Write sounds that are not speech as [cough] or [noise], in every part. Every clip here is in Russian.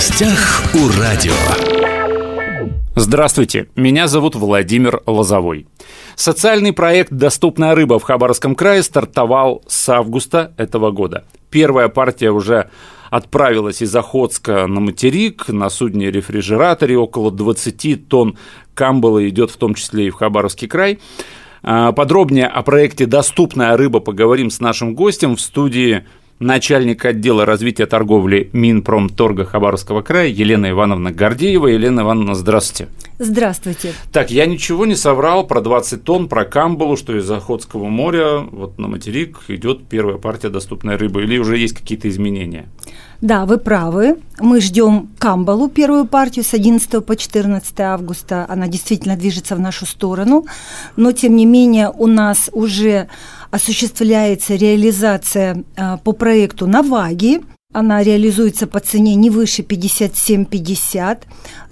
гостях у радио. Здравствуйте, меня зовут Владимир Лозовой. Социальный проект «Доступная рыба» в Хабаровском крае стартовал с августа этого года. Первая партия уже отправилась из Охотска на материк на судне рефрижераторе. Около 20 тонн камбала идет в том числе и в Хабаровский край. А, подробнее о проекте «Доступная рыба» поговорим с нашим гостем в студии начальник отдела развития торговли Минпромторга Хабаровского края Елена Ивановна Гордеева. Елена Ивановна, здравствуйте. Здравствуйте. Так, я ничего не соврал про 20 тонн, про камбалу, что из Охотского моря вот на материк идет первая партия доступной рыбы, или уже есть какие-то изменения? Да, вы правы. Мы ждем Камбалу, первую партию, с 11 по 14 августа. Она действительно движется в нашу сторону. Но, тем не менее, у нас уже осуществляется реализация а, по проекту «Наваги». Она реализуется по цене не выше 57,50.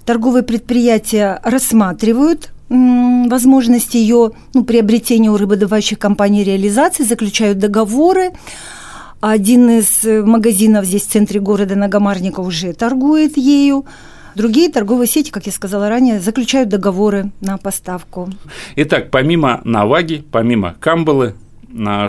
Торговые предприятия рассматривают возможность ее ну, приобретения у рыбодобывающих компаний реализации, заключают договоры. Один из э, магазинов здесь в центре города Нагомарника уже торгует ею. Другие торговые сети, как я сказала ранее, заключают договоры на поставку. Итак, помимо наваги, помимо камбалы,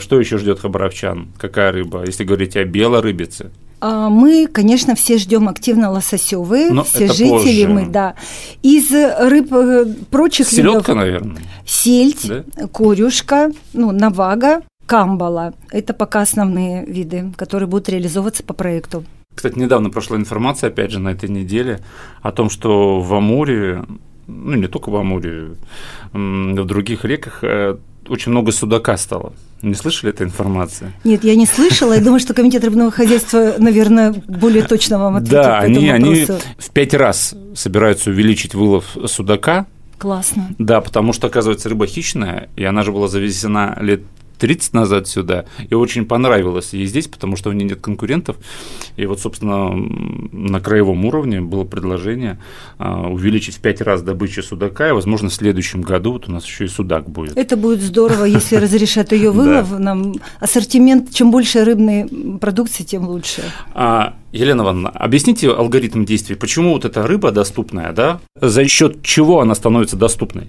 что еще ждет хабаровчан? Какая рыба, если говорить о белорыбице? А, мы, конечно, все ждем активно лососевые, Но все жители позже. мы, да. Из рыб э, прочих Селедка, видов, наверное. Сельдь, да? корюшка, ну, навага, камбала. Это пока основные виды, которые будут реализовываться по проекту. Кстати, недавно прошла информация, опять же, на этой неделе о том, что в Амуре, ну не только в Амуре, в других реках э, очень много судака стало. Не слышали этой информации? Нет, я не слышала. Я думаю, что Комитет рыбного хозяйства, наверное, более точно вам ответит Да, они, они в пять раз собираются увеличить вылов судака. Классно. Да, потому что, оказывается, рыба хищная, и она же была завезена лет 30 назад сюда, и очень понравилось ей здесь, потому что у нее нет конкурентов. И вот, собственно, на краевом уровне было предложение а, увеличить в 5 раз добычу судака, и, возможно, в следующем году вот у нас еще и судак будет. Это будет здорово, если [laughs] разрешат ее вылов. Нам ассортимент, чем больше рыбной продукции, тем лучше. А, Елена Ивановна, объясните алгоритм действий. Почему вот эта рыба доступная, да? За счет чего она становится доступной?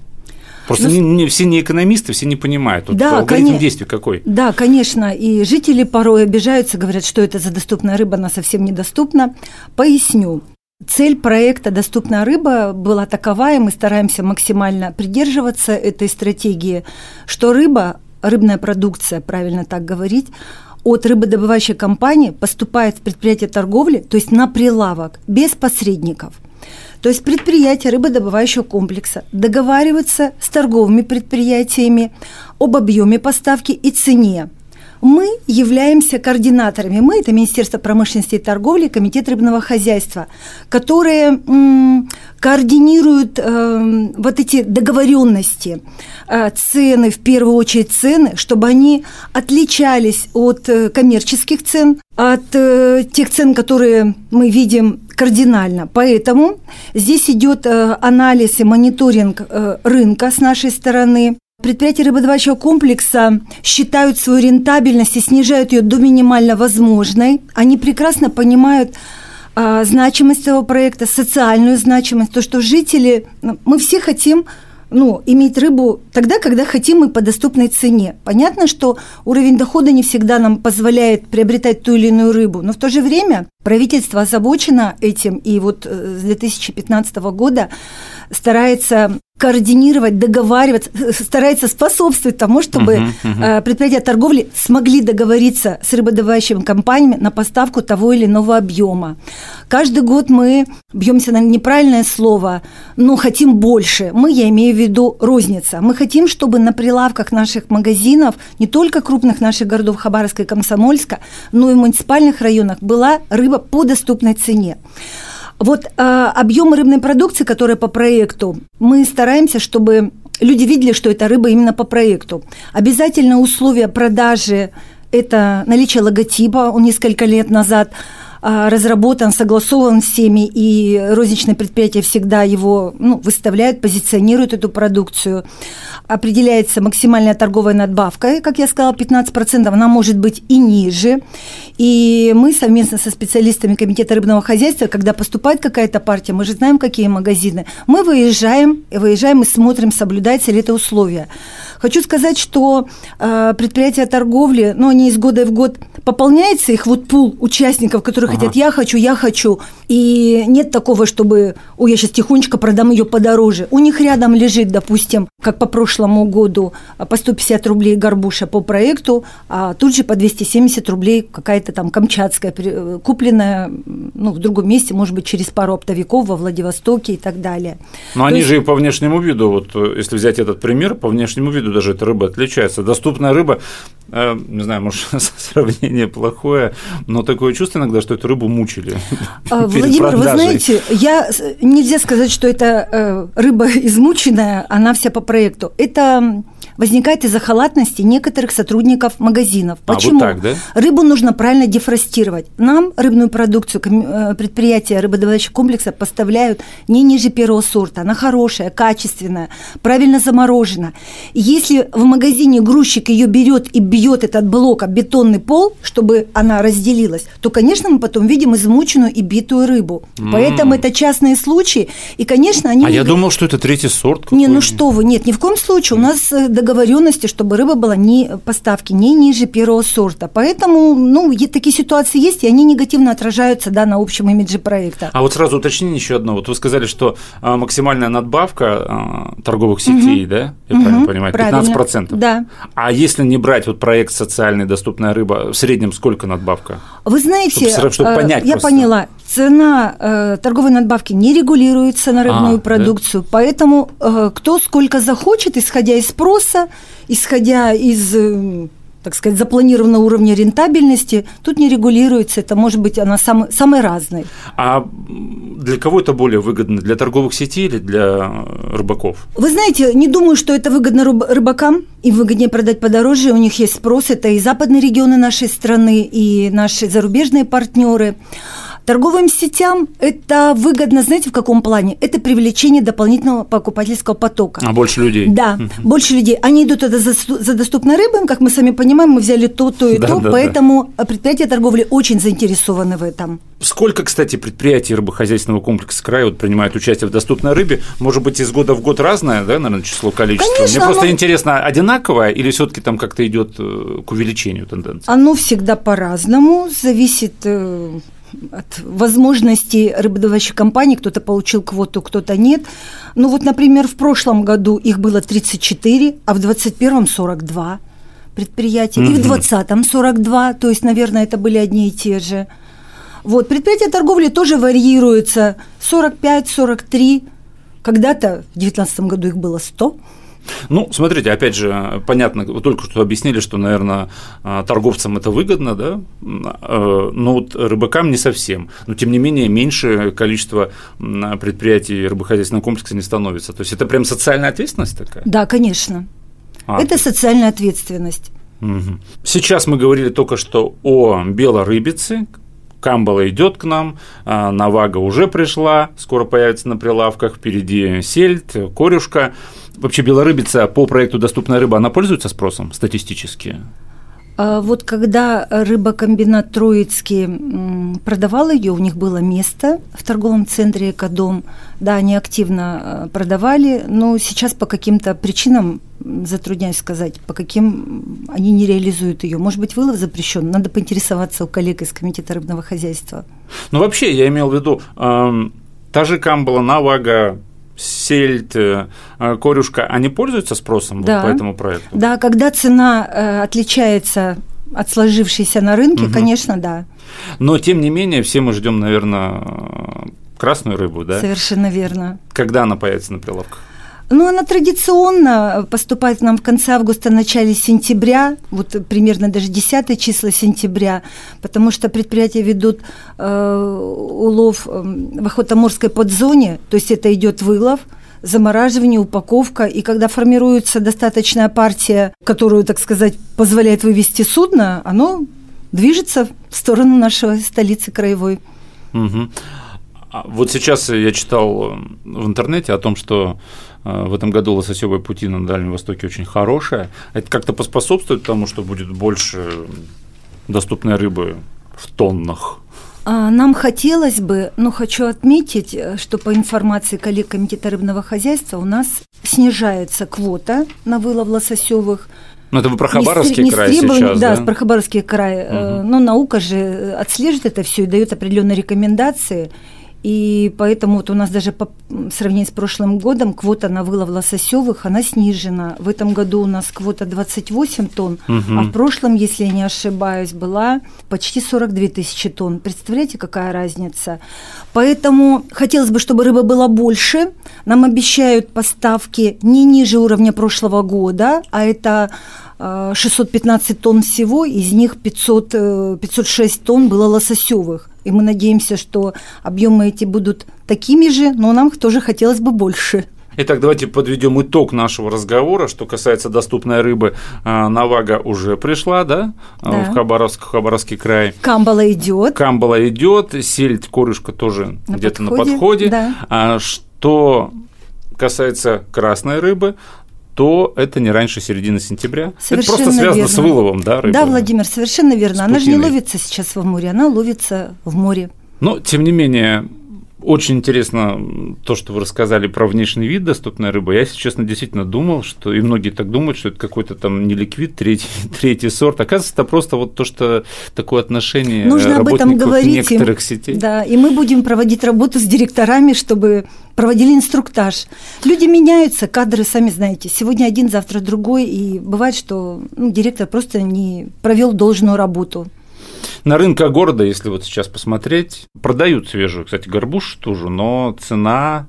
Просто ну, не, не, все не экономисты, все не понимают. Тут да, алгоритм кон... действий какой. Да, конечно. И жители порой обижаются, говорят, что это за доступная рыба, она совсем недоступна. Поясню. Цель проекта «Доступная рыба» была такова, и мы стараемся максимально придерживаться этой стратегии, что рыба, рыбная продукция, правильно так говорить, от рыбодобывающей компании поступает в предприятие торговли, то есть на прилавок, без посредников – то есть предприятия рыбодобывающего комплекса договариваются с торговыми предприятиями об объеме поставки и цене. Мы являемся координаторами. Мы – это Министерство промышленности и торговли, Комитет рыбного хозяйства, которые координируют э, вот эти договоренности, э, цены, в первую очередь цены, чтобы они отличались от э, коммерческих цен, от э, тех цен, которые мы видим кардинально. Поэтому здесь идет э, анализ и мониторинг э, рынка с нашей стороны. Предприятия рыбодобывающего комплекса считают свою рентабельность и снижают ее до минимально возможной. Они прекрасно понимают а, значимость этого проекта, социальную значимость, то, что жители, ну, мы все хотим ну, иметь рыбу тогда, когда хотим мы по доступной цене. Понятно, что уровень дохода не всегда нам позволяет приобретать ту или иную рыбу, но в то же время правительство озабочено этим, и вот э, с 2015 года старается координировать, договариваться, старается способствовать тому, чтобы uh-huh, uh-huh. предприятия торговли смогли договориться с рыбодобывающими компаниями на поставку того или иного объема. Каждый год мы бьемся на неправильное слово, но хотим больше. Мы, я имею в виду розница. Мы хотим, чтобы на прилавках наших магазинов, не только крупных наших городов Хабаровска и Комсомольска, но и в муниципальных районах была рыба по доступной цене. Вот э, объемы рыбной продукции, которые по проекту, мы стараемся, чтобы люди видели, что это рыба именно по проекту. Обязательно условия продажи – это наличие логотипа, он несколько лет назад а, разработан, согласован всеми, и розничные предприятия всегда его ну, выставляют, позиционируют эту продукцию. Определяется максимальная торговая надбавка, как я сказала, 15%, она может быть и ниже. И мы совместно со специалистами Комитета рыбного хозяйства, когда поступает какая-то партия, мы же знаем, какие магазины, мы выезжаем, выезжаем и смотрим, соблюдается ли это условие. Хочу сказать, что э, предприятия торговли, ну, они из года в год пополняется их вот пул участников, которые ага. хотят «я хочу, я хочу». И нет такого, чтобы «ой, я сейчас тихонечко продам ее подороже». У них рядом лежит, допустим, как по прошлому году, по 150 рублей горбуша по проекту, а тут же по 270 рублей какая-то там камчатская, купленная ну, в другом месте, может быть, через пару оптовиков во Владивостоке и так далее. Но То они есть... же и по внешнему виду, вот если взять этот пример, по внешнему виду даже эта рыба отличается. Доступная рыба, э, не знаю, может, [laughs] сравнение плохое, но такое чувство иногда, что эту рыбу мучили. [laughs] А, Владимир, вы знаете, я нельзя сказать, что это э, рыба [laughs] измученная, она вся по проекту. Это возникает из-за халатности некоторых сотрудников магазинов. Почему? А, вот так, да? Рыбу нужно правильно дефростировать. Нам рыбную продукцию э, предприятия рыбодобывающего комплекса поставляют не ниже первого сорта. Она хорошая, качественная, правильно заморожена. Если в магазине грузчик ее берет и бьет этот блок об бетонный пол, чтобы она разделилась, то, конечно, мы потом видим измученную и битую рыбу. Mm. Поэтому это частные случаи. И, конечно, они... А я думал, что это третий сорт. Не, ну что вы, нет, ни в коем случае. У нас э, договоренности, чтобы рыба была не поставки не ниже первого сорта. Поэтому, ну, такие ситуации есть, и они негативно отражаются, да, на общем имидже проекта. А вот сразу уточнение еще одно. Вот вы сказали, что а, максимальная надбавка а, торговых сетей, угу. да, я угу. правильно понимаю, 15%? Правильно. Да. А если не брать вот проект «Социальная доступная рыба», в среднем сколько надбавка? Вы знаете, чтобы, чтобы понять я просто. поняла, цена э, торговой надбавки не регулируется на рыбную а, продукцию, да? поэтому э, кто сколько захочет, исходя из спроса, исходя из э, так сказать, запланированного уровня рентабельности, тут не регулируется, это может быть она сам, самой разной. А для кого это более выгодно, для торговых сетей или для рыбаков? Вы знаете, не думаю, что это выгодно рыбакам, им выгоднее продать подороже, у них есть спрос, это и западные регионы нашей страны, и наши зарубежные партнеры. Торговым сетям это выгодно, знаете, в каком плане? Это привлечение дополнительного покупательского потока. А больше людей. Да, больше людей. Они идут туда за, за доступной рыбой, как мы сами понимаем, мы взяли то, то и да, то, да, поэтому да. предприятия торговли очень заинтересованы в этом. Сколько, кстати, предприятий рыбохозяйственного комплекса края вот принимают участие в доступной рыбе? Может быть, из года в год разное, да, наверное, число, количество? Конечно, Мне просто интересно, одинаковое или все-таки там как-то идет э, к увеличению тенденции? Оно всегда по-разному, зависит э, от возможностей рыбодобывающих компаний, кто-то получил квоту, кто-то нет. Ну вот, например, в прошлом году их было 34, а в 2021 42 предприятия, mm-hmm. и в 2020 42, то есть, наверное, это были одни и те же. Вот, предприятия торговли тоже варьируются, 45, 43, когда-то в 2019 году их было 100, ну, смотрите, опять же, понятно, вы только что объяснили, что, наверное, а, торговцам это выгодно, да, а, но вот рыбакам не совсем. Но, тем не менее, меньше количество предприятий рыбохозяйственного комплекса не становится. То есть это прям социальная ответственность такая? Да, конечно. А. Это социальная ответственность. Сейчас мы говорили только что о белорыбице, Камбала идет к нам, Навага уже пришла, скоро появится на прилавках, впереди сельдь, корюшка. Вообще белорыбица по проекту «Доступная рыба», она пользуется спросом статистически? А вот когда рыбокомбинат Троицкий продавал ее, у них было место в торговом центре «Экодом». Да, они активно э, продавали, но сейчас по каким-то причинам, затрудняюсь сказать, по каким они не реализуют ее. Может быть, вылов запрещен? Надо поинтересоваться у коллег из Комитета рыбного хозяйства. Ну, вообще, я имел в виду, э, та же камбала, навага, сельдь, э, корюшка, они пользуются спросом да. вот по этому проекту? Да, когда цена э, отличается от сложившейся на рынке, угу. конечно, да. Но тем не менее, все мы ждем, наверное, красную рыбу, да? Совершенно верно. Когда она появится на прилавках? Ну, она традиционно поступает к нам в конце августа, начале сентября, вот примерно даже 10 числа сентября, потому что предприятия ведут э, улов эм, в охотоморской подзоне, то есть это идет вылов, замораживание, упаковка, и когда формируется достаточная партия, которую, так сказать, позволяет вывести судно, оно движется в сторону нашей столицы краевой. Угу. Вот сейчас я читал в интернете о том, что э, в этом году лососевые пути на Дальнем Востоке очень хорошие. Это как-то поспособствует тому, что будет больше доступной рыбы в тоннах? А, нам хотелось бы, но хочу отметить, э, что по информации коллег Комитета рыбного хозяйства у нас снижается квота на вылов лососевых. Ну, это вы про Хабаровский не край сейчас, да? Да, про Хабаровский край. Угу. Но наука же отслеживает это все и дает определенные рекомендации. И поэтому вот у нас даже по сравнению с прошлым годом квота на вылов лососевых, она снижена. В этом году у нас квота 28 тонн, угу. а в прошлом, если я не ошибаюсь, была почти 42 тысячи тонн. Представляете, какая разница? Поэтому хотелось бы, чтобы рыба была больше. Нам обещают поставки не ниже уровня прошлого года, а это 615 э, тонн всего, из них 500, 506 э, тонн было лососевых. И мы надеемся, что объемы эти будут такими же, но нам тоже хотелось бы больше. Итак, давайте подведем итог нашего разговора. Что касается доступной рыбы, э, Навага уже пришла, да, да. в Хабаровск, Хабаровский край. Камбала идет. Камбала идет, сельдь, корюшка тоже где-то на подходе. Да. А что касается красной рыбы, то это не раньше середины сентября. Совершенно это просто связано верно. с выловом, да, рыбы? Да, Владимир, совершенно верно. Она же не ловится сейчас в море, она ловится в море. Но, тем не менее, очень интересно то, что вы рассказали про внешний вид доступной рыбы. Я, если честно, действительно думал, что и многие так думают, что это какой-то там не ликвид, третий, [laughs] третий сорт. Оказывается, это просто вот то, что такое отношение Нужно об этом говорить. некоторых сетей. Да, и мы будем проводить работу с директорами, чтобы проводили инструктаж. Люди меняются, кадры, сами знаете. Сегодня один, завтра другой, и бывает, что ну, директор просто не провел должную работу. На рынках города, если вот сейчас посмотреть, продают свежую, кстати, горбуш тоже, но цена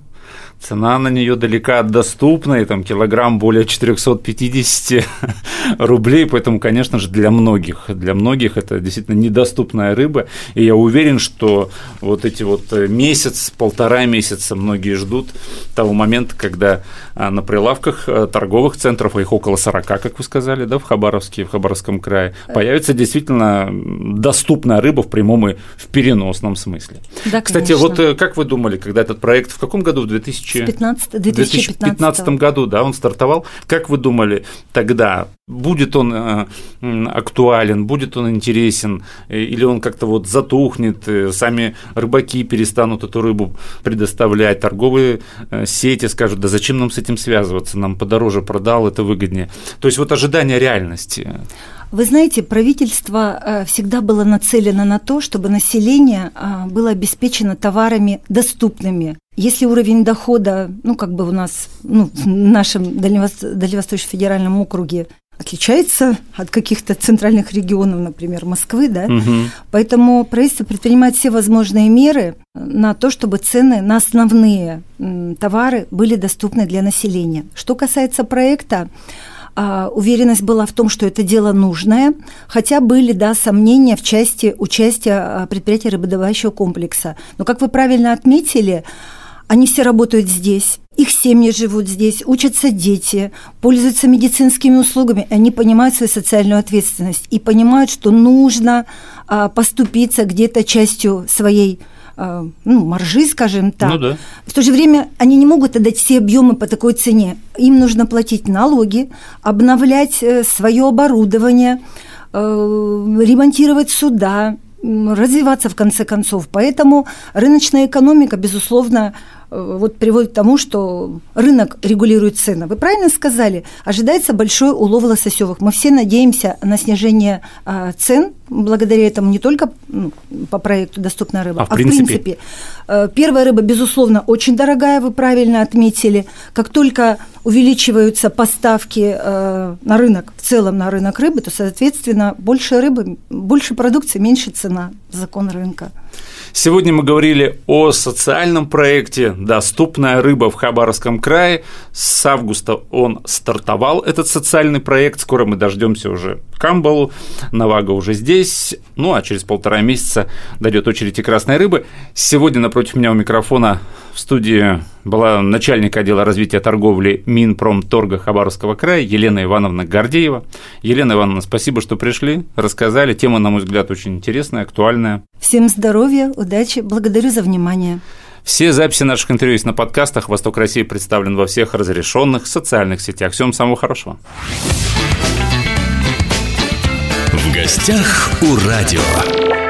Цена на нее далека от доступной, там килограмм более 450 [laughs] рублей, поэтому, конечно же, для многих, для многих это действительно недоступная рыба, и я уверен, что вот эти вот э, месяц, полтора месяца многие ждут того момента, когда а, на прилавках э, торговых центров, а их около 40, как вы сказали, да, в Хабаровске, в Хабаровском крае, появится действительно доступная рыба в прямом и в переносном смысле. Да, Кстати, вот э, как вы думали, когда этот проект, в каком году, в 2000 2015, 2015 году, да, он стартовал. Как вы думали тогда, будет он э, актуален, будет он интересен, э, или он как-то вот затухнет, э, сами рыбаки перестанут эту рыбу предоставлять, торговые сети скажут, да зачем нам с этим связываться, нам подороже продал, это выгоднее. То есть вот ожидание реальности. Вы знаете, правительство всегда было нацелено на то, чтобы население было обеспечено товарами доступными. Если уровень дохода, ну, как бы у нас, ну, в нашем Дальневосточном федеральном округе отличается от каких-то центральных регионов, например, Москвы, да, угу. поэтому правительство предпринимает все возможные меры на то, чтобы цены на основные товары были доступны для населения. Что касается проекта, а, уверенность была в том, что это дело нужное, хотя были, да, сомнения в части участия а, предприятия рыбодобывающего комплекса. Но, как вы правильно отметили, они все работают здесь, их семьи живут здесь, учатся дети, пользуются медицинскими услугами, они понимают свою социальную ответственность и понимают, что нужно а, поступиться где-то частью своей а, ну, маржи, скажем так. Ну, да. В то же время они не могут отдать все объемы по такой цене. Им нужно платить налоги, обновлять э, свое оборудование, э, ремонтировать суда, развиваться в конце концов. Поэтому рыночная экономика, безусловно, вот приводит к тому, что рынок регулирует цены. Вы правильно сказали, ожидается большой улов лососевых. Мы все надеемся на снижение а, цен благодаря этому не только ну, по проекту «Доступная рыба», а, в, а принципе? в принципе. Э, первая рыба, безусловно, очень дорогая, вы правильно отметили. Как только увеличиваются поставки э, на рынок, в целом на рынок рыбы, то, соответственно, больше рыбы, больше продукции, меньше цена, закон рынка. Сегодня мы говорили о социальном проекте «Доступная рыба в Хабаровском крае». С августа он стартовал, этот социальный проект. Скоро мы дождемся уже Камбалу. Навага уже здесь. Ну, а через полтора месяца дойдет очередь и красной рыбы. Сегодня напротив меня у микрофона в студии была начальник отдела развития торговли Минпромторга Хабаровского края Елена Ивановна Гордеева. Елена Ивановна, спасибо, что пришли, рассказали. Тема, на мой взгляд, очень интересная, актуальная. Всем здоровья, удачи, благодарю за внимание. Все записи наших интервью есть на подкастах. «Восток России» представлен во всех разрешенных социальных сетях. Всем самого хорошего. В гостях у радио.